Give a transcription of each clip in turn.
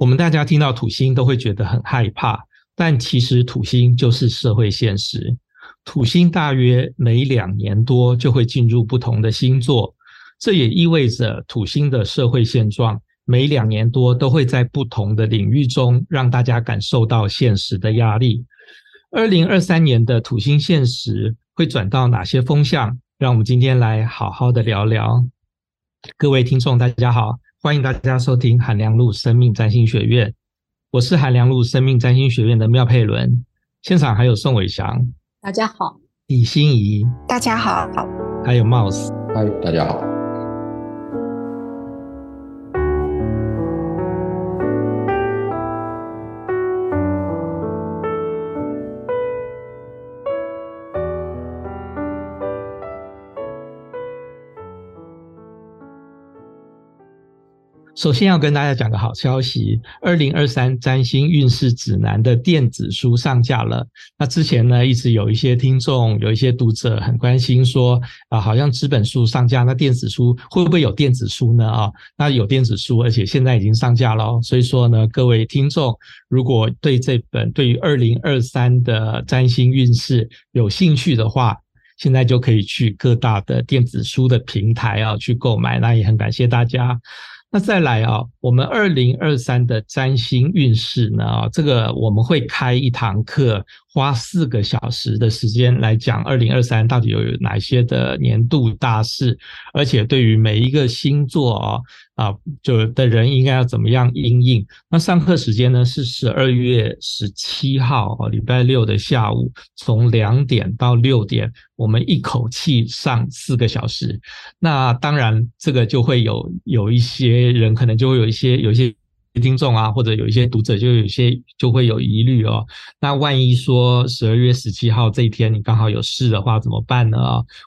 我们大家听到土星都会觉得很害怕，但其实土星就是社会现实。土星大约每两年多就会进入不同的星座，这也意味着土星的社会现状每两年多都会在不同的领域中让大家感受到现实的压力。二零二三年的土星现实会转到哪些风向？让我们今天来好好的聊聊。各位听众，大家好。欢迎大家收听韩良路生命占星学院，我是韩良路生命占星学院的妙佩伦，现场还有宋伟翔，大家好；李欣怡，大家好；还有 Mouse，嗨，大家好。首先要跟大家讲个好消息，二零二三占星运势指南的电子书上架了。那之前呢，一直有一些听众、有一些读者很关心说，啊，好像纸本书上架，那电子书会不会有电子书呢？啊，那有电子书，而且现在已经上架了。所以说呢，各位听众，如果对这本对于二零二三的占星运势有兴趣的话，现在就可以去各大的电子书的平台啊去购买。那也很感谢大家。那再来啊，我们二零二三的占星运势呢啊，这个我们会开一堂课。花四个小时的时间来讲，二零二三到底有哪些的年度大事，而且对于每一个星座啊啊，就的人应该要怎么样因应？那上课时间呢是十二月十七号哦，礼拜六的下午，从两点到六点，我们一口气上四个小时。那当然，这个就会有有一些人可能就会有一些有一些。听众啊，或者有一些读者，就有些就会有疑虑哦。那万一说十二月十七号这一天你刚好有事的话，怎么办呢？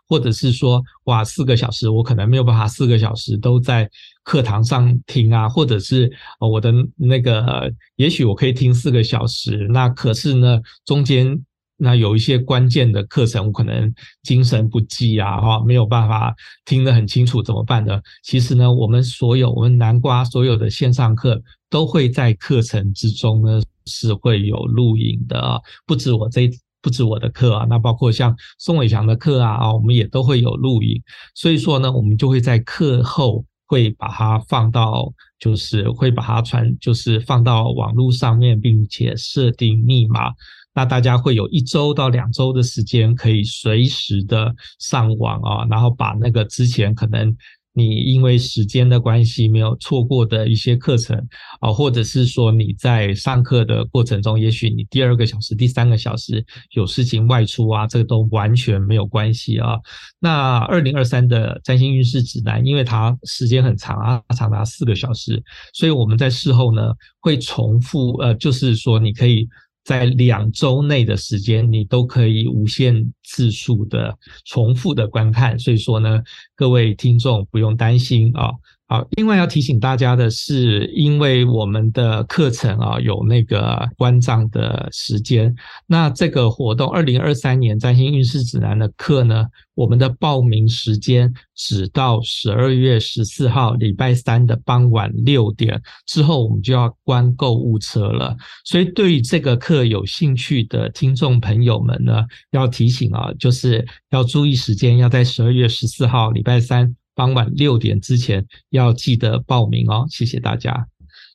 或者是说，哇，四个小时我可能没有办法四个小时都在课堂上听啊，或者是我的那个，也许我可以听四个小时，那可是呢，中间。那有一些关键的课程，我可能精神不济啊，哈，没有办法听得很清楚，怎么办呢？其实呢，我们所有我们南瓜所有的线上课都会在课程之中呢是会有录影的，不止我这不止我的课啊，那包括像宋伟强的课啊啊，我们也都会有录影，所以说呢，我们就会在课后会把它放到，就是会把它传，就是放到网络上面，并且设定密码。那大家会有一周到两周的时间，可以随时的上网啊，然后把那个之前可能你因为时间的关系没有错过的一些课程啊，或者是说你在上课的过程中，也许你第二个小时、第三个小时有事情外出啊，这个都完全没有关系啊。那二零二三的占星运势指南，因为它时间很长啊，长达四个小时，所以我们在事后呢会重复，呃，就是说你可以。在两周内的时间，你都可以无限次数的重复的观看，所以说呢，各位听众不用担心啊。好，另外要提醒大家的是，因为我们的课程啊有那个关账的时间，那这个活动二零二三年占星运势指南的课呢，我们的报名时间只到十二月十四号礼拜三的傍晚六点之后，我们就要关购物车了。所以对于这个课有兴趣的听众朋友们呢，要提醒啊，就是要注意时间，要在十二月十四号礼拜三。傍晚六点之前要记得报名哦，谢谢大家。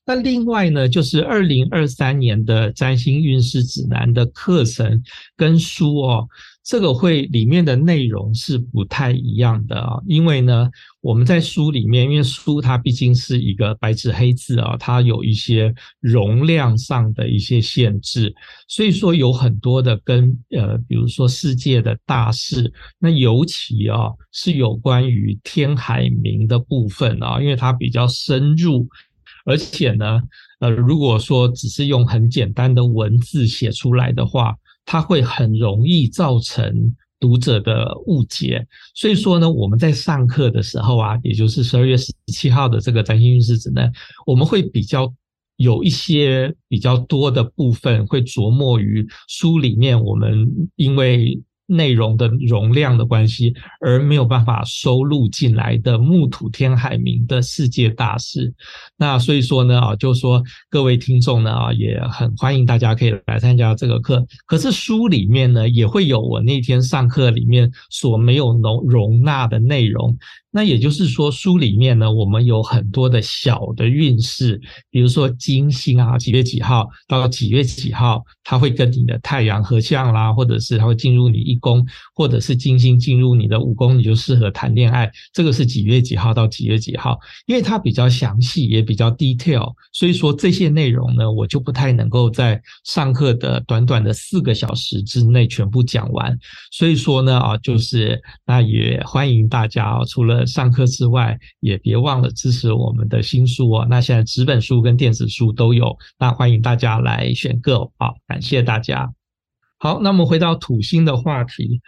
那另外呢，就是二零二三年的占星运势指南的课程跟书哦，这个会里面的内容是不太一样的啊，因为呢，我们在书里面，因为书它毕竟是一个白纸黑字啊，它有一些容量上的一些限制，所以说有很多的跟呃，比如说世界的大事，那尤其啊是有关于天海明的部分啊，因为它比较深入。而且呢，呃，如果说只是用很简单的文字写出来的话，它会很容易造成读者的误解。所以说呢，我们在上课的时候啊，也就是十二月十七号的这个占星运势指南，我们会比较有一些比较多的部分会琢磨于书里面，我们因为内容的容量的关系，而没有办法收录进来的木土天海明的世界大事。那所以说呢，啊，就说各位听众呢，啊，也很欢迎大家可以来参加这个课。可是书里面呢，也会有我那天上课里面所没有容容纳的内容。那也就是说，书里面呢，我们有很多的小的运势，比如说金星啊，几月几号到几月几号，它会跟你的太阳合相啦，或者是它会进入你一宫，或者是金星进入你的五宫，你就适合谈恋爱。这个是几月几号到几月几号，因为它比较详细，也比较 detail，所以说这些内容呢，我就不太能够在上课的短短的四个小时之内全部讲完。所以说呢，啊，就是那也欢迎大家啊，除了上课之外，也别忘了支持我们的新书哦。那现在纸本书跟电子书都有，那欢迎大家来选购好！感谢大家。好，那么回到土星的话题。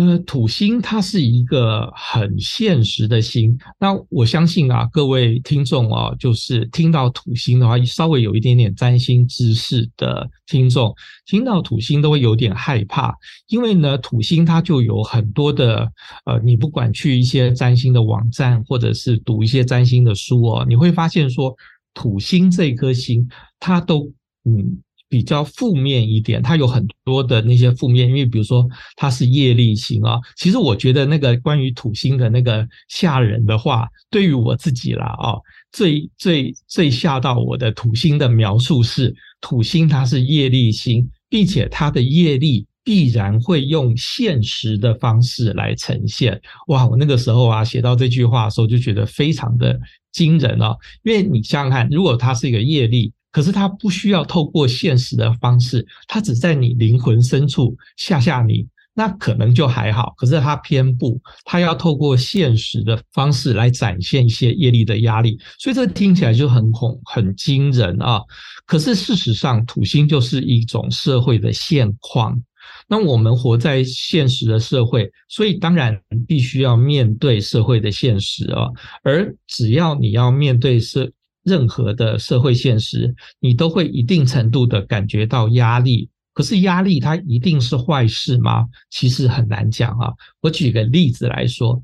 呃，土星它是一个很现实的星。那我相信啊，各位听众啊，就是听到土星的话，稍微有一点点占星知识的听众，听到土星都会有点害怕，因为呢，土星它就有很多的呃，你不管去一些占星的网站，或者是读一些占星的书哦，你会发现说，土星这颗星它都嗯。比较负面一点，它有很多的那些负面，因为比如说它是业力星啊。其实我觉得那个关于土星的那个吓人的话，对于我自己啦啊，最最最吓到我的土星的描述是，土星它是业力星，并且它的业力必然会用现实的方式来呈现。哇，我那个时候啊写到这句话的时候就觉得非常的惊人啊，因为你想想看，如果它是一个业力。可是他不需要透过现实的方式，他只在你灵魂深处吓吓你，那可能就还好。可是他偏不，他要透过现实的方式来展现一些业力的压力，所以这听起来就很恐、很惊人啊。可是事实上，土星就是一种社会的现况。那我们活在现实的社会，所以当然必须要面对社会的现实啊。而只要你要面对社，任何的社会现实，你都会一定程度的感觉到压力。可是压力它一定是坏事吗？其实很难讲啊。我举个例子来说，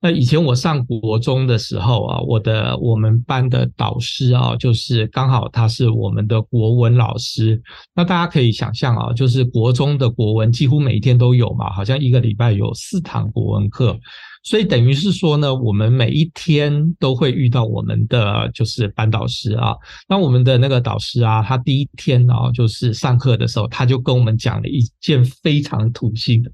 那以前我上国中的时候啊，我的我们班的导师啊，就是刚好他是我们的国文老师。那大家可以想象啊，就是国中的国文几乎每一天都有嘛，好像一个礼拜有四堂国文课。所以等于是说呢，我们每一天都会遇到我们的就是班导师啊。那我们的那个导师啊，他第一天啊，就是上课的时候，他就跟我们讲了一件非常土星的、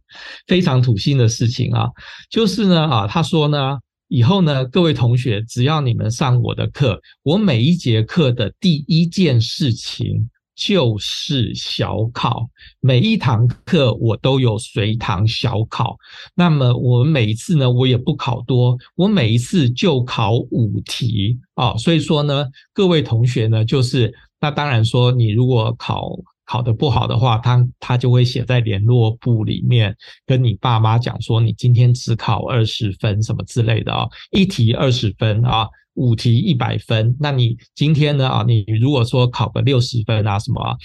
非常土星的事情啊，就是呢啊，他说呢，以后呢，各位同学，只要你们上我的课，我每一节课的第一件事情。就是小考，每一堂课我都有随堂小考。那么我每一次呢，我也不考多，我每一次就考五题啊。所以说呢，各位同学呢，就是那当然说，你如果考考得不好的话，他他就会写在联络簿里面，跟你爸妈讲说，你今天只考二十分什么之类的啊，一题二十分啊。五题一百分，那你今天呢啊？你如果说考个六十分啊什么啊，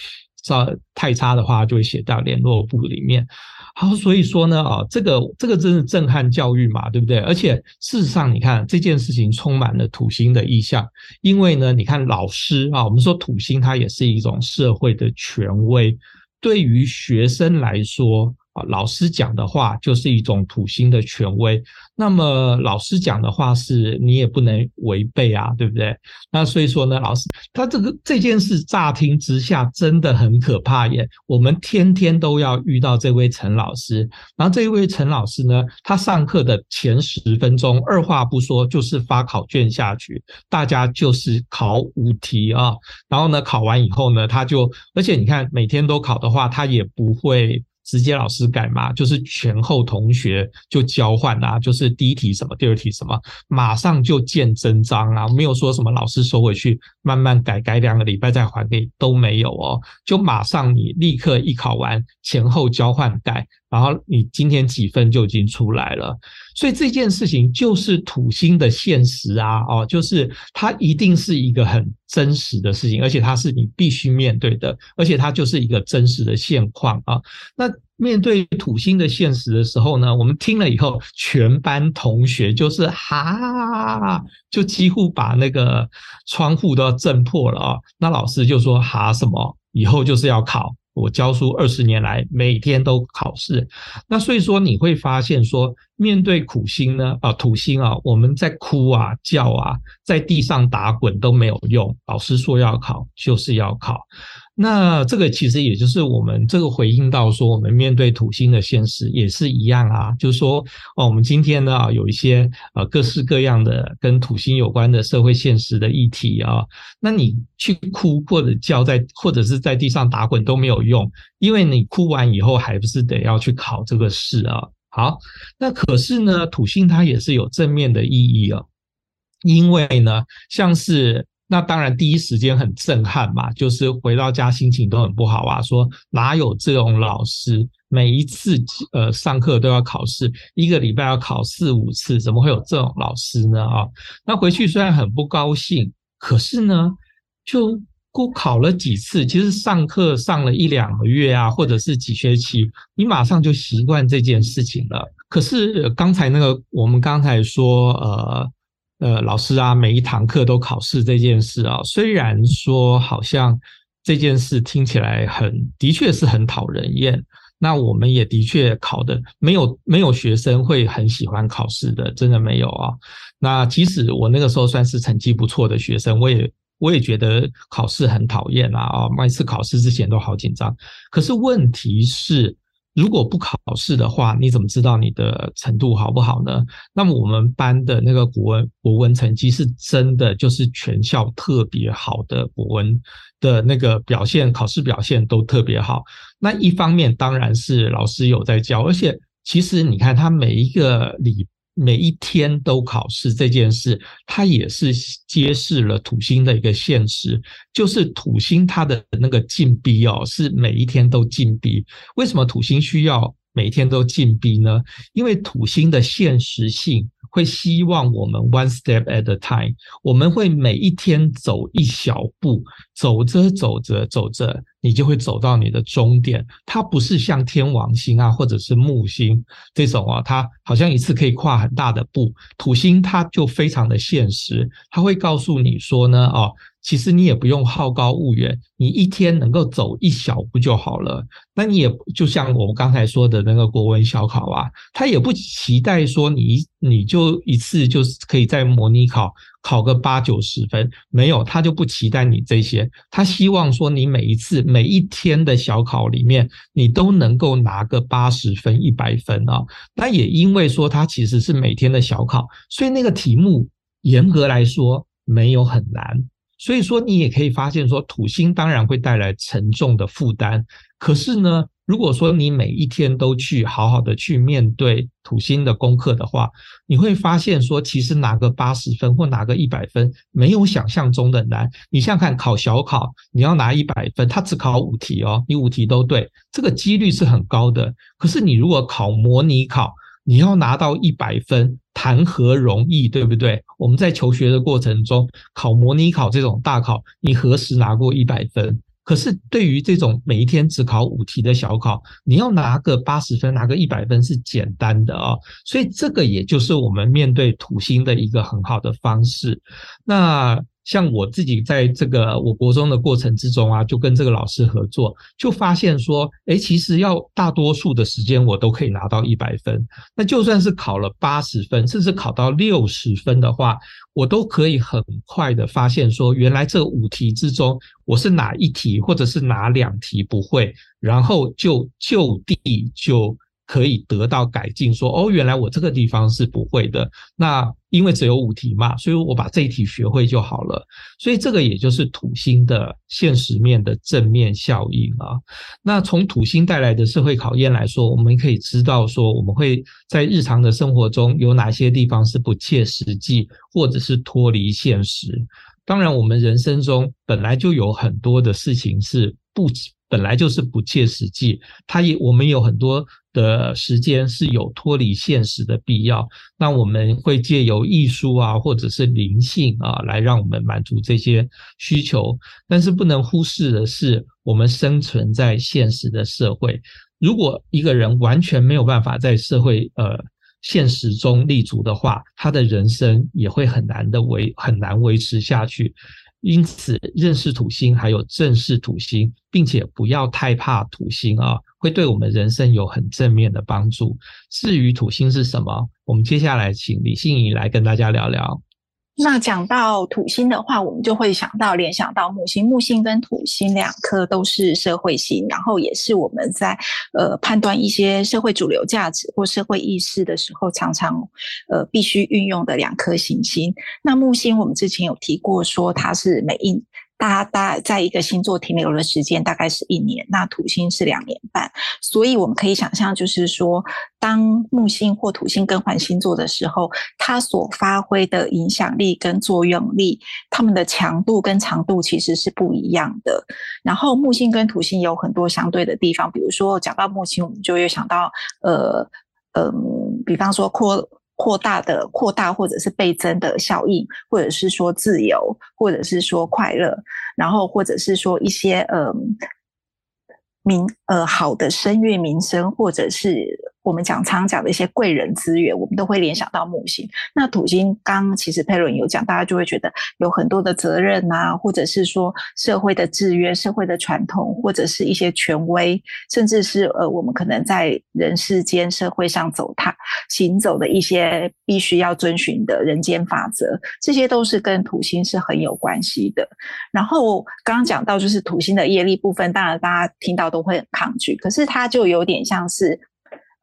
这太差的话，就会写到联络簿里面。好，所以说呢啊，这个这个真是震撼教育嘛，对不对？而且事实上，你看这件事情充满了土星的意象，因为呢，你看老师啊，我们说土星它也是一种社会的权威，对于学生来说。老师讲的话就是一种土星的权威，那么老师讲的话是你也不能违背啊，对不对？那所以说呢，老师他这个这件事乍听之下真的很可怕耶。我们天天都要遇到这位陈老师，然后这一位陈老师呢，他上课的前十分钟二话不说就是发考卷下去，大家就是考五题啊，然后呢考完以后呢，他就而且你看每天都考的话，他也不会。直接老师改嘛，就是前后同学就交换啊，就是第一题什么，第二题什么，马上就见真章啊，没有说什么老师收回去慢慢改，改两个礼拜再还给你都没有哦，就马上你立刻一考完前后交换改。然后你今天几分就已经出来了，所以这件事情就是土星的现实啊，哦，就是它一定是一个很真实的事情，而且它是你必须面对的，而且它就是一个真实的现况啊。那面对土星的现实的时候呢，我们听了以后，全班同学就是哈，就几乎把那个窗户都要震破了啊！那老师就说哈什么，以后就是要考。我教书二十年来，每天都考试。那所以说，你会发现说，面对苦星呢，啊，土星啊，我们在哭啊、叫啊，在地上打滚都没有用。老师说要考，就是要考。那这个其实也就是我们这个回应到说，我们面对土星的现实也是一样啊，就是说，哦，我们今天呢，有一些呃各式各样的跟土星有关的社会现实的议题啊，那你去哭或者叫在或者是在地上打滚都没有用，因为你哭完以后还不是得要去考这个试啊。好，那可是呢，土星它也是有正面的意义啊，因为呢，像是。那当然，第一时间很震撼嘛，就是回到家心情都很不好啊。说哪有这种老师，每一次呃上课都要考试，一个礼拜要考四五次，怎么会有这种老师呢？啊，那回去虽然很不高兴，可是呢，就过考了几次，其实上课上了一两个月啊，或者是几学期，你马上就习惯这件事情了。可是刚才那个，我们刚才说呃。呃，老师啊，每一堂课都考试这件事啊，虽然说好像这件事听起来很，的确是很讨人厌。那我们也的确考的没有没有学生会很喜欢考试的，真的没有啊。那即使我那个时候算是成绩不错的学生，我也我也觉得考试很讨厌啊啊，每次考试之前都好紧张。可是问题是。如果不考试的话，你怎么知道你的程度好不好呢？那么我们班的那个国文国文成绩是真的就是全校特别好的国文的那个表现，考试表现都特别好。那一方面当然是老师有在教，而且其实你看他每一个礼。每一天都考试这件事，它也是揭示了土星的一个现实，就是土星它的那个禁逼哦，是每一天都禁逼。为什么土星需要每天都禁逼呢？因为土星的现实性。会希望我们 one step at a time，我们会每一天走一小步，走着走着走着，你就会走到你的终点。它不是像天王星啊，或者是木星这种啊，它好像一次可以跨很大的步。土星它就非常的现实，它会告诉你说呢，哦。其实你也不用好高骛远，你一天能够走一小步就好了。那你也就像我们刚才说的那个国文小考啊，他也不期待说你你就一次就是可以在模拟考考个八九十分，没有，他就不期待你这些。他希望说你每一次每一天的小考里面，你都能够拿个八十分、一百分啊。那也因为说它其实是每天的小考，所以那个题目严格来说没有很难。所以说，你也可以发现说，土星当然会带来沉重的负担。可是呢，如果说你每一天都去好好的去面对土星的功课的话，你会发现说，其实拿个八十分或拿个一百分，没有想象中的难。你想看，考小考，你要拿一百分，它只考五题哦，你五题都对，这个几率是很高的。可是你如果考模拟考，你要拿到一百分，谈何容易，对不对？我们在求学的过程中，考模拟考这种大考，你何时拿过一百分？可是对于这种每一天只考五题的小考，你要拿个八十分，拿个一百分是简单的啊。所以这个也就是我们面对土星的一个很好的方式。那。像我自己在这个我国中的过程之中啊，就跟这个老师合作，就发现说，诶，其实要大多数的时间我都可以拿到一百分。那就算是考了八十分，甚至考到六十分的话，我都可以很快的发现说，原来这五题之中，我是哪一题或者是哪两题不会，然后就就地就。可以得到改进，说哦，原来我这个地方是不会的。那因为只有五题嘛，所以我把这一题学会就好了。所以这个也就是土星的现实面的正面效应啊。那从土星带来的社会考验来说，我们可以知道说，我们会在日常的生活中有哪些地方是不切实际，或者是脱离现实。当然，我们人生中本来就有很多的事情是不。本来就是不切实际，它也我们有很多的时间是有脱离现实的必要。那我们会借由艺术啊，或者是灵性啊，来让我们满足这些需求。但是不能忽视的是，我们生存在现实的社会。如果一个人完全没有办法在社会呃现实中立足的话，他的人生也会很难的维很难维持下去。因此，认识土星还有正视土星，并且不要太怕土星啊，会对我们人生有很正面的帮助。至于土星是什么，我们接下来请李欣怡来跟大家聊聊。那讲到土星的话，我们就会想到联想到木星，木星跟土星两颗都是社会星，然后也是我们在呃判断一些社会主流价值或社会意识的时候，常常呃必须运用的两颗行星。那木星我们之前有提过，说它是美印。大家大在一个星座停留的时间大概是一年，那土星是两年半，所以我们可以想象，就是说，当木星或土星更换星座的时候，它所发挥的影响力跟作用力，它们的强度跟长度其实是不一样的。然后木星跟土星有很多相对的地方，比如说讲到木星，我们就会想到，呃，嗯、呃，比方说扩。扩大的扩大，或者是倍增的效应，或者是说自由，或者是说快乐，然后或者是说一些呃名呃好的声乐名声，或者是。我们讲常讲的一些贵人资源，我们都会联想到木星。那土星刚刚其实佩伦有讲，大家就会觉得有很多的责任呐、啊，或者是说社会的制约、社会的传统，或者是一些权威，甚至是呃我们可能在人世间社会上走踏行走的一些必须要遵循的人间法则，这些都是跟土星是很有关系的。然后刚刚讲到就是土星的业力部分，当然大家听到都会很抗拒，可是它就有点像是。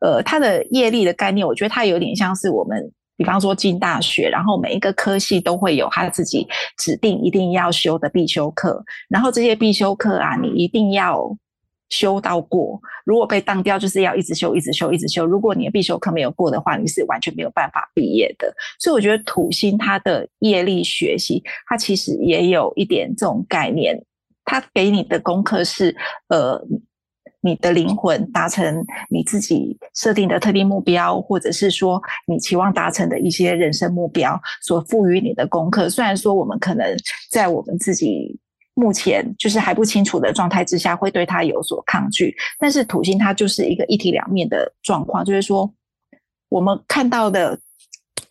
呃，它的业力的概念，我觉得它有点像是我们，比方说进大学，然后每一个科系都会有他自己指定一定要修的必修课，然后这些必修课啊，你一定要修到过，如果被当掉，就是要一直修，一直修，一直修。如果你的必修课没有过的话，你是完全没有办法毕业的。所以我觉得土星它的业力学习，它其实也有一点这种概念，它给你的功课是呃。你的灵魂达成你自己设定的特定目标，或者是说你期望达成的一些人生目标，所赋予你的功课。虽然说我们可能在我们自己目前就是还不清楚的状态之下，会对它有所抗拒，但是土星它就是一个一体两面的状况，就是说我们看到的。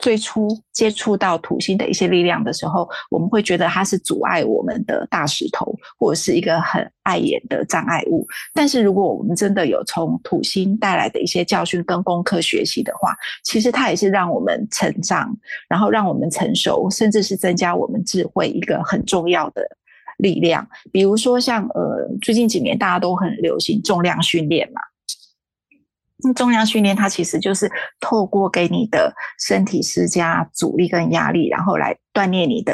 最初接触到土星的一些力量的时候，我们会觉得它是阻碍我们的大石头，或者是一个很碍眼的障碍物。但是，如果我们真的有从土星带来的一些教训跟功课学习的话，其实它也是让我们成长，然后让我们成熟，甚至是增加我们智慧一个很重要的力量。比如说像，呃，最近几年大家都很流行重量训练嘛。那重量训练，它其实就是透过给你的身体施加阻力跟压力，然后来锻炼你的。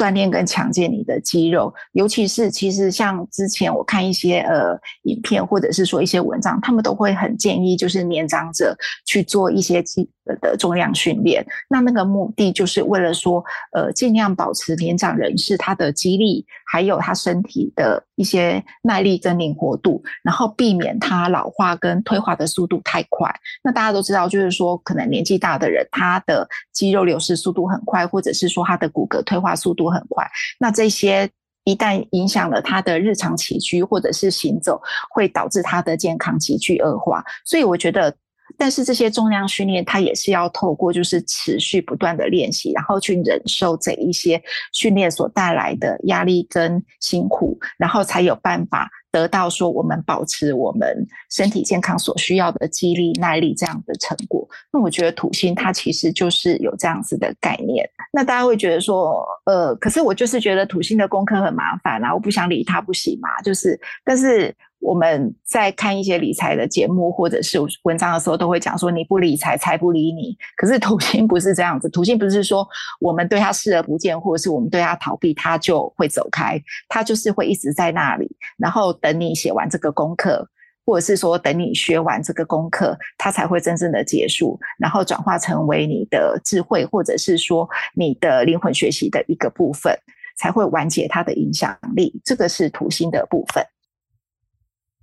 锻炼跟强健你的肌肉，尤其是其实像之前我看一些呃影片，或者是说一些文章，他们都会很建议就是年长者去做一些肌的重量训练。那那个目的就是为了说，呃，尽量保持年长人士他的肌力，还有他身体的一些耐力跟灵活度，然后避免他老化跟退化的速度太快。那大家都知道，就是说可能年纪大的人，他的肌肉流失速度很快，或者是说他的骨骼退化速度。很快，那这些一旦影响了他的日常起居或者是行走，会导致他的健康急剧恶化。所以我觉得，但是这些重量训练，它也是要透过就是持续不断的练习，然后去忍受这一些训练所带来的压力跟辛苦，然后才有办法。得到说我们保持我们身体健康所需要的肌力、耐力这样的成果，那我觉得土星它其实就是有这样子的概念。那大家会觉得说，呃，可是我就是觉得土星的功课很麻烦啊，我不想理它，不行嘛？就是，但是。我们在看一些理财的节目或者是文章的时候，都会讲说，你不理财，财不理你。可是土星不是这样子，土星不是说我们对他视而不见，或者是我们对他逃避，他就会走开，他就是会一直在那里，然后等你写完这个功课，或者是说等你学完这个功课，他才会真正的结束，然后转化成为你的智慧，或者是说你的灵魂学习的一个部分，才会完结它的影响力。这个是土星的部分。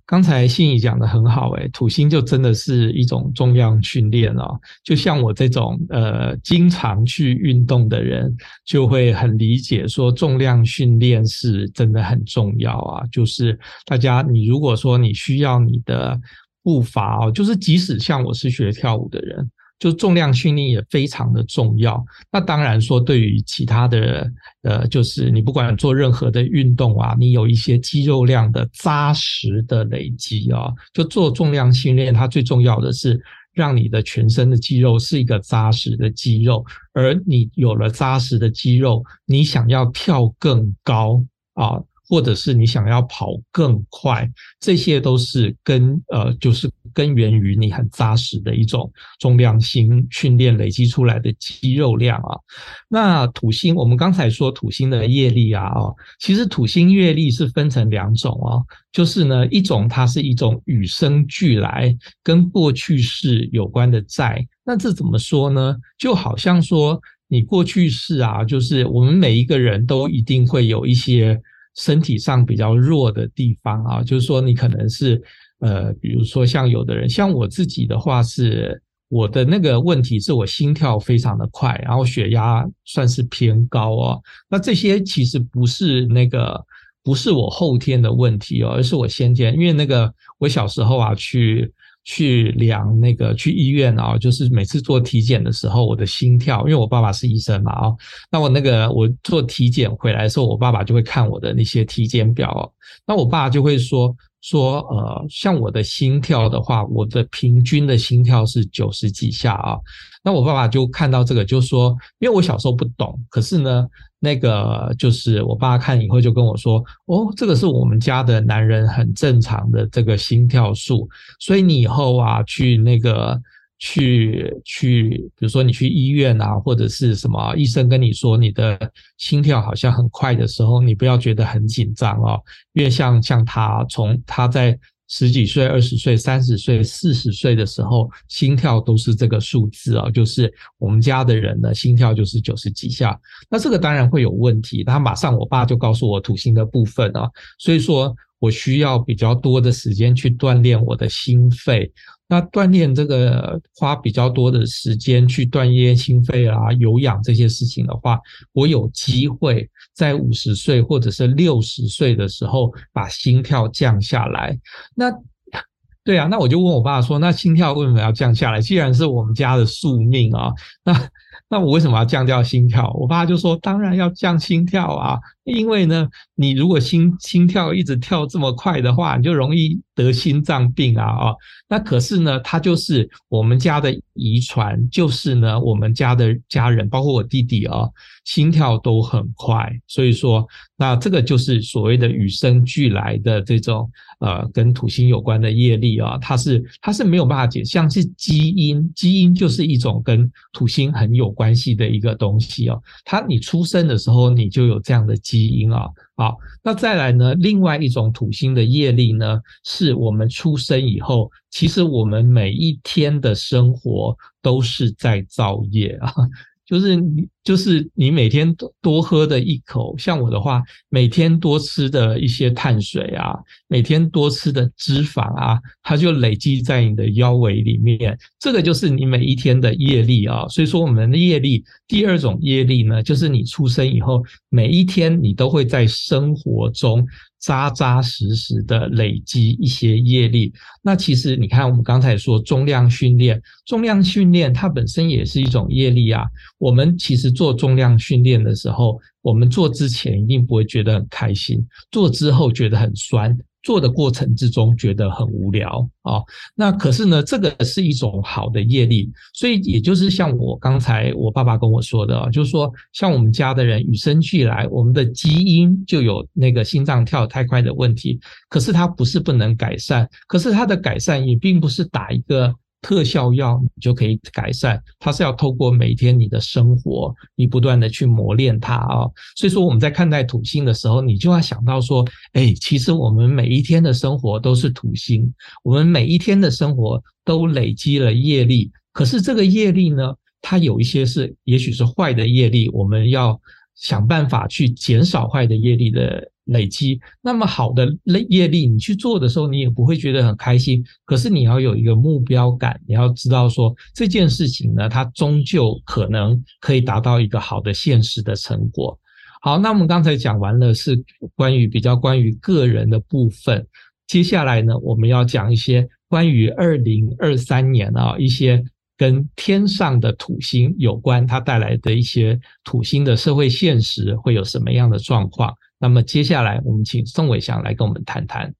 刚才信仪讲得很好，诶，土星就真的是一种重量训练哦。就像我这种呃经常去运动的人，就会很理解说重量训练是真的很重要啊。就是大家，你如果说你需要你的步伐哦，就是即使像我是学跳舞的人。就重量训练也非常的重要。那当然说，对于其他的呃，就是你不管做任何的运动啊，你有一些肌肉量的扎实的累积啊，就做重量训练，它最重要的是让你的全身的肌肉是一个扎实的肌肉，而你有了扎实的肌肉，你想要跳更高啊。或者是你想要跑更快，这些都是根呃，就是根源于你很扎实的一种重量型训练累积出来的肌肉量啊。那土星，我们刚才说土星的业力啊，哦，其实土星业力是分成两种哦，就是呢，一种它是一种与生俱来跟过去式有关的债。那这怎么说呢？就好像说你过去式啊，就是我们每一个人都一定会有一些。身体上比较弱的地方啊，就是说你可能是呃，比如说像有的人，像我自己的话是，我的那个问题是我心跳非常的快，然后血压算是偏高哦。那这些其实不是那个不是我后天的问题哦，而是我先天，因为那个我小时候啊去。去量那个去医院啊，就是每次做体检的时候，我的心跳，因为我爸爸是医生嘛啊，那我那个我做体检回来的时候，我爸爸就会看我的那些体检表，那我爸就会说说呃，像我的心跳的话，我的平均的心跳是九十几下啊，那我爸爸就看到这个就说，因为我小时候不懂，可是呢。那个就是我爸看以后就跟我说：“哦，这个是我们家的男人很正常的这个心跳数，所以你以后啊去那个去去，比如说你去医院啊，或者是什么医生跟你说你的心跳好像很快的时候，你不要觉得很紧张哦，因为像像他从他在。”十几岁、二十岁、三十岁、四十岁的时候，心跳都是这个数字啊，就是我们家的人呢，心跳就是九十几下。那这个当然会有问题。他马上，我爸就告诉我土星的部分啊，所以说我需要比较多的时间去锻炼我的心肺。那锻炼这个花比较多的时间去锻炼心肺啊、有氧这些事情的话，我有机会在五十岁或者是六十岁的时候把心跳降下来。那对啊，那我就问我爸说：“那心跳为什么要降下来？既然是我们家的宿命啊，那那我为什么要降掉心跳？”我爸就说：“当然要降心跳啊。”因为呢，你如果心心跳一直跳这么快的话，你就容易得心脏病啊啊！那可是呢，它就是我们家的遗传，就是呢，我们家的家人，包括我弟弟啊，心跳都很快。所以说，那这个就是所谓的与生俱来的这种呃，跟土星有关的业力啊，它是它是没有办法解，像是基因，基因就是一种跟土星很有关系的一个东西哦。它你出生的时候你就有这样的基。基因啊，好，那再来呢？另外一种土星的业力呢，是我们出生以后，其实我们每一天的生活都是在造业啊。就是你，就是你每天多喝的一口，像我的话，每天多吃的一些碳水啊，每天多吃的脂肪啊，它就累积在你的腰围里面，这个就是你每一天的业力啊。所以说，我们的业力，第二种业力呢，就是你出生以后，每一天你都会在生活中。扎扎实实的累积一些业力，那其实你看，我们刚才说重量训练，重量训练它本身也是一种业力啊。我们其实做重量训练的时候，我们做之前一定不会觉得很开心，做之后觉得很酸。做的过程之中觉得很无聊啊，那可是呢，这个是一种好的业力，所以也就是像我刚才我爸爸跟我说的，就是说像我们家的人与生俱来，我们的基因就有那个心脏跳太快的问题，可是它不是不能改善，可是它的改善也并不是打一个。特效药你就可以改善，它是要透过每天你的生活，你不断的去磨练它啊。所以说我们在看待土星的时候，你就要想到说，哎，其实我们每一天的生活都是土星，我们每一天的生活都累积了业力。可是这个业力呢，它有一些是也许是坏的业力，我们要想办法去减少坏的业力的。累积。那么好的业力，你去做的时候，你也不会觉得很开心。可是你要有一个目标感，你要知道说这件事情呢，它终究可能可以达到一个好的现实的成果。好，那我们刚才讲完了是关于比较关于个人的部分，接下来呢，我们要讲一些关于二零二三年啊一些。跟天上的土星有关，它带来的一些土星的社会现实会有什么样的状况？那么接下来我们请宋伟祥来跟我们谈谈。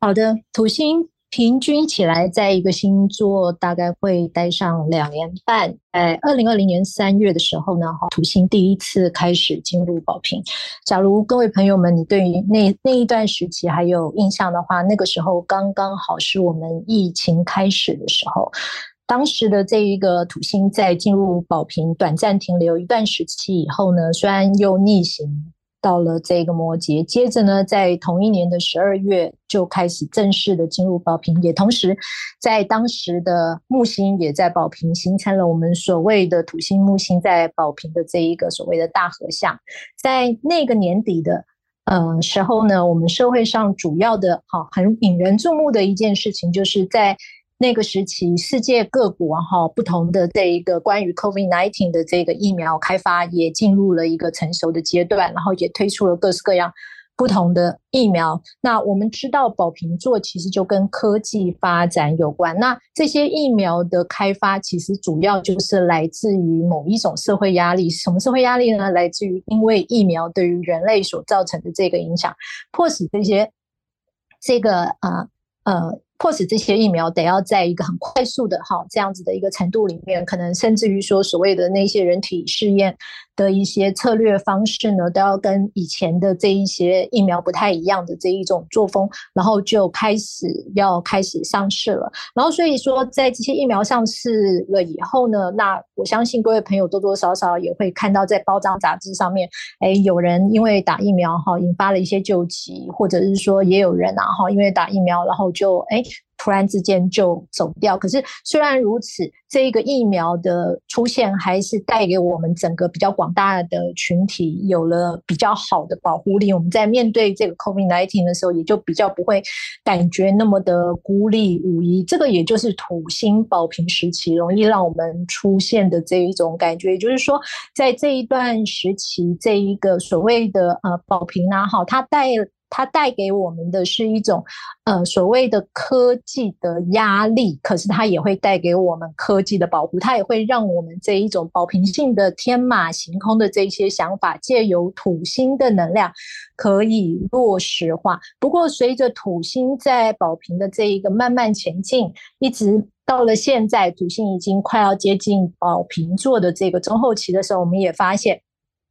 好的，土星。平均起来，在一个星座大概会待上两年半。在二零二零年三月的时候呢，哈，土星第一次开始进入宝瓶。假如各位朋友们，你对于那那一段时期还有印象的话，那个时候刚刚好是我们疫情开始的时候。当时的这一个土星在进入宝瓶短暂停留一段时期以后呢，虽然又逆行。到了这个摩羯，接着呢，在同一年的十二月就开始正式的进入宝瓶，也同时在当时的木星也在宝瓶形成了我们所谓的土星木星在宝瓶的这一个所谓的大合相。在那个年底的呃时候呢，我们社会上主要的哈很引人注目的一件事情，就是在。那个时期，世界各国哈不同的这一个关于 COVID-19 的这个疫苗开发也进入了一个成熟的阶段，然后也推出了各式各样不同的疫苗。那我们知道，宝瓶座其实就跟科技发展有关。那这些疫苗的开发，其实主要就是来自于某一种社会压力。什么社会压力呢？来自于因为疫苗对于人类所造成的这个影响，迫使这些这个呃呃。迫使这些疫苗得要在一个很快速的哈这样子的一个程度里面，可能甚至于说所谓的那些人体试验的一些策略方式呢，都要跟以前的这一些疫苗不太一样的这一种作风，然后就开始要开始上市了。然后所以说，在这些疫苗上市了以后呢，那我相信各位朋友多多少少也会看到在包装杂志上面，哎，有人因为打疫苗哈引发了一些救急，或者是说也有人啊哈因为打疫苗然后就哎。突然之间就走掉。可是虽然如此，这个疫苗的出现还是带给我们整个比较广大的群体有了比较好的保护力。我们在面对这个 COVID-19 的时候，也就比较不会感觉那么的孤立无依。这个也就是土星宝瓶时期容易让我们出现的这一种感觉。也就是说，在这一段时期，这一个所谓的呃宝瓶啊，哈，它带。它带给我们的是一种，呃，所谓的科技的压力，可是它也会带给我们科技的保护，它也会让我们这一种宝瓶性的天马行空的这些想法，借由土星的能量可以落实化。不过，随着土星在宝瓶的这一个慢慢前进，一直到了现在，土星已经快要接近宝瓶座的这个中后期的时候，我们也发现。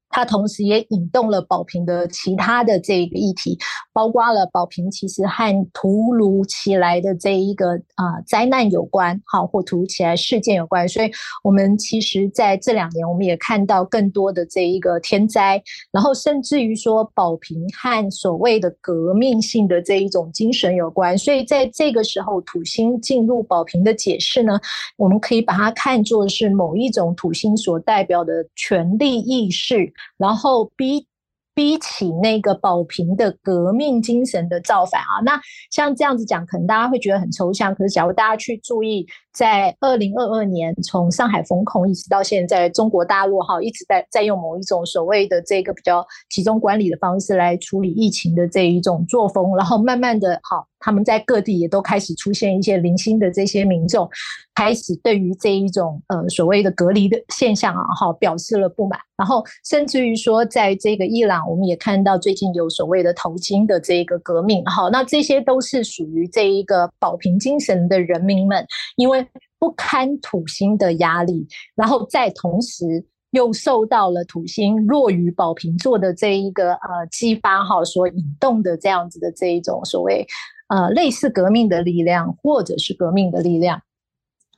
它同时也引动了宝瓶的其他的这一个议题，包括了宝瓶其实和突如其来的这一个啊灾难有关，好，或突如其来事件有关。所以，我们其实在这两年，我们也看到更多的这一个天灾，然后甚至于说宝瓶和所谓的革命性的这一种精神有关。所以，在这个时候，土星进入宝瓶的解释呢，我们可以把它看作是某一种土星所代表的权力意识。然后逼逼起那个宝瓶的革命精神的造反啊，那像这样子讲，可能大家会觉得很抽象。可是，假如大家去注意，在二零二二年从上海封控一直到现在，中国大陆哈一直在在用某一种所谓的这个比较集中管理的方式来处理疫情的这一种作风，然后慢慢的，好，他们在各地也都开始出现一些零星的这些民众。开始对于这一种呃所谓的隔离的现象啊，哈，表示了不满。然后甚至于说，在这个伊朗，我们也看到最近有所谓的头巾的这一个革命，哈，那这些都是属于这一个宝瓶精神的人民们，因为不堪土星的压力，然后在同时又受到了土星弱于宝瓶座的这一个呃激发哈所引动的这样子的这一种所谓呃类似革命的力量，或者是革命的力量。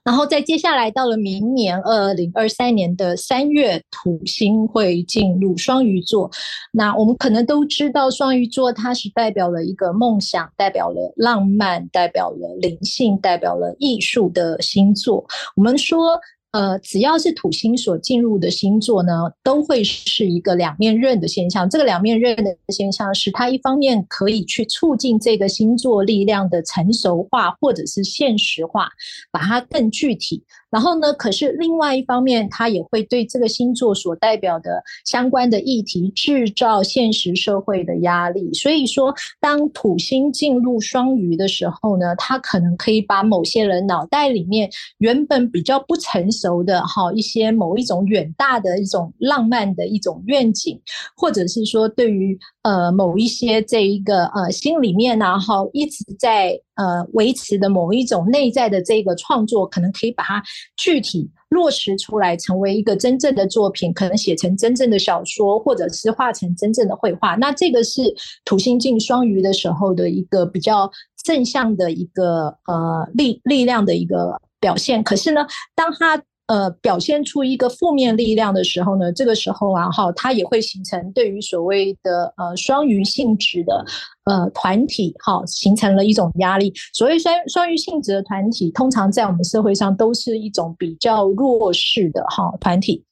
然后在接下来到了明年二零二三年的三月，土星会进入双鱼座。那我们可能都知道，双鱼座它是代表了一个梦想，代表了浪漫，代表了灵性，代表了艺术的星座。我们说，呃，只要是土星所进入的星座呢，都会是一个两面刃的现象。这个两面刃的现象是，它一方面可以去促进这个星座力量的成熟化，或者是现实化，把它更具体。然后呢，可是另外一方面，它也会对这个星座所代表的相关的议题制造现实社会的压力。所以说，当土星进入双鱼的时候呢，它可能可以把某些人脑袋里面原本比较不成熟的哈一些某一种远大的一种浪漫的一种愿景，或者是说对于呃某一些这一个呃心里面呢哈一直在。呃，维持的某一种内在的这个创作，可能可以把它具体落实出来，成为一个真正的作品，可能写成真正的小说，或者是画成真正的绘画。那这个是土星进双鱼的时候的一个比较正向的一个呃力力量的一个表现。可是呢，当它呃，表现出一个负面力量的时候呢，这个时候啊，哈，它也会形成对于所谓的呃双鱼性质的呃团体，哈，形成了一种压力。所谓双双鱼性质的团体，通常在我们社会上都是一种比较弱势的哈团体。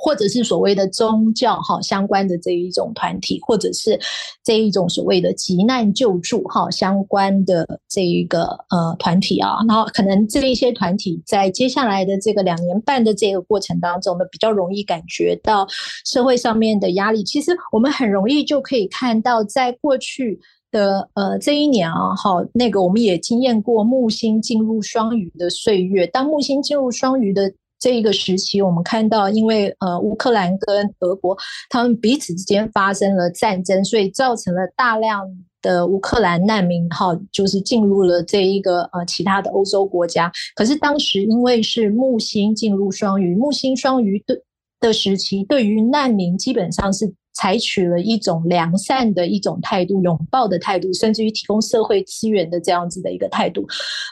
或者是所谓的宗教哈相关的这一种团体，或者是这一种所谓的急难救助哈相关的这一个呃团体啊，然后可能这一些团体在接下来的这个两年半的这个过程当中呢，比较容易感觉到社会上面的压力。其实我们很容易就可以看到，在过去的呃这一年啊，哈那个我们也经验过木星进入双鱼的岁月，当木星进入双鱼的。这一个时期，我们看到，因为呃，乌克兰跟俄国他们彼此之间发生了战争，所以造成了大量的乌克兰难民，哈，就是进入了这一个呃其他的欧洲国家。可是当时因为是木星进入双鱼，木星双鱼的的时期，对于难民基本上是采取了一种良善的一种态度，拥抱的态度，甚至于提供社会资源的这样子的一个态度。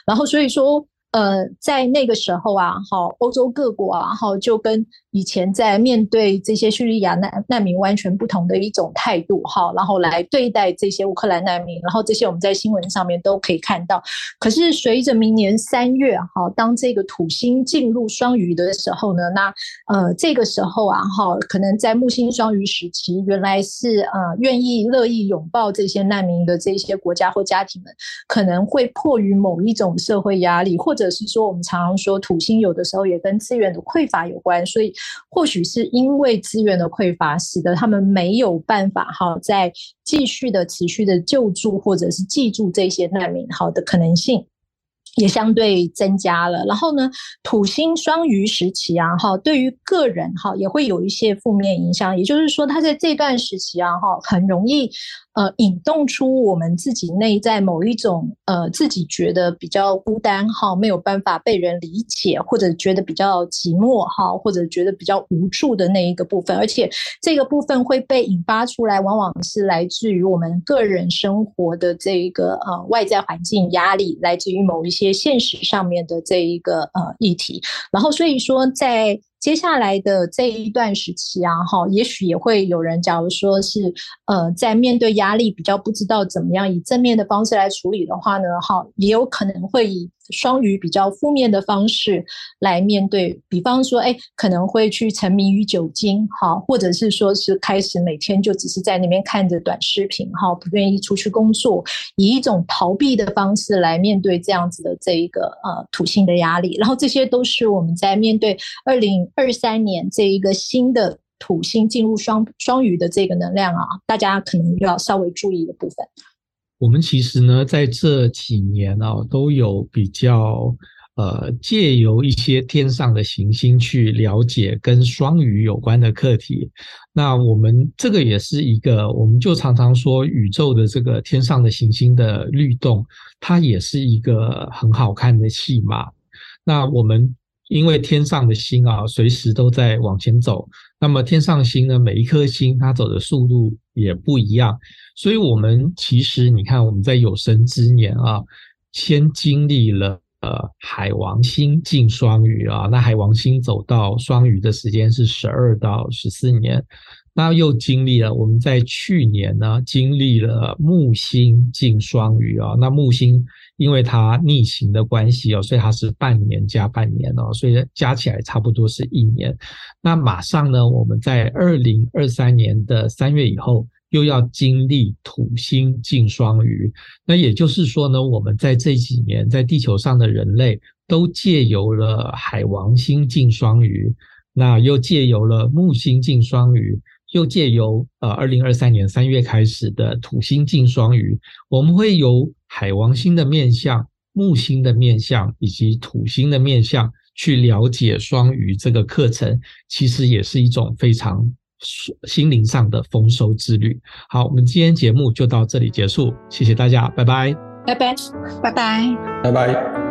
然后所以说。呃，在那个时候啊，好，欧洲各国啊，好，就跟以前在面对这些叙利亚难难民完全不同的一种态度，哈，然后来对待这些乌克兰难民，然后这些我们在新闻上面都可以看到。可是随着明年三月，哈，当这个土星进入双鱼的时候呢，那呃，这个时候啊，哈，可能在木星双鱼时期，原来是呃愿意乐意拥抱这些难民的这些国家或家庭们，可能会迫于某一种社会压力或者者是说，我们常常说土星有的时候也跟资源的匮乏有关，所以或许是因为资源的匮乏，使得他们没有办法哈，再继续的持续的救助或者是记住这些难民好的可能性。也相对增加了。然后呢，土星双鱼时期啊哈，对于个人哈也会有一些负面影响，也就是说，他在这段时期啊哈很容易。呃，引动出我们自己内在某一种呃，自己觉得比较孤单哈，没有办法被人理解，或者觉得比较寂寞哈，或者觉得比较无助的那一个部分，而且这个部分会被引发出来，往往是来自于我们个人生活的这个呃外在环境压力，来自于某一些现实上面的这一个呃议题，然后所以说在。接下来的这一段时期啊，哈，也许也会有人，假如说是，呃，在面对压力比较不知道怎么样以正面的方式来处理的话呢，哈，也有可能会以。双鱼比较负面的方式来面对，比方说，哎，可能会去沉迷于酒精，哈，或者是说是开始每天就只是在那边看着短视频，哈，不愿意出去工作，以一种逃避的方式来面对这样子的这一个呃土星的压力，然后这些都是我们在面对二零二三年这一个新的土星进入双双鱼的这个能量啊，大家可能要稍微注意的部分。我们其实呢，在这几年啊，都有比较呃，借由一些天上的行星去了解跟双鱼有关的课题。那我们这个也是一个，我们就常常说宇宙的这个天上的行星的律动，它也是一个很好看的戏码。那我们。因为天上的星啊，随时都在往前走。那么天上星呢，每一颗星它走的速度也不一样。所以，我们其实你看，我们在有生之年啊，先经历了呃海王星进双鱼啊，那海王星走到双鱼的时间是十二到十四年。那又经历了我们在去年呢，经历了木星进双鱼啊，那木星因为它逆行的关系哦，所以它是半年加半年哦，所以加起来差不多是一年。那马上呢，我们在二零二三年的三月以后，又要经历土星进双鱼。那也就是说呢，我们在这几年在地球上的人类都借由了海王星进双鱼，那又借由了木星进双鱼，又借由呃二零二三年三月开始的土星进双鱼，我们会由海王星的面相、木星的面相以及土星的面相。去了解双鱼这个课程，其实也是一种非常心灵上的丰收之旅。好，我们今天节目就到这里结束，谢谢大家，拜拜，拜拜，拜拜，拜拜。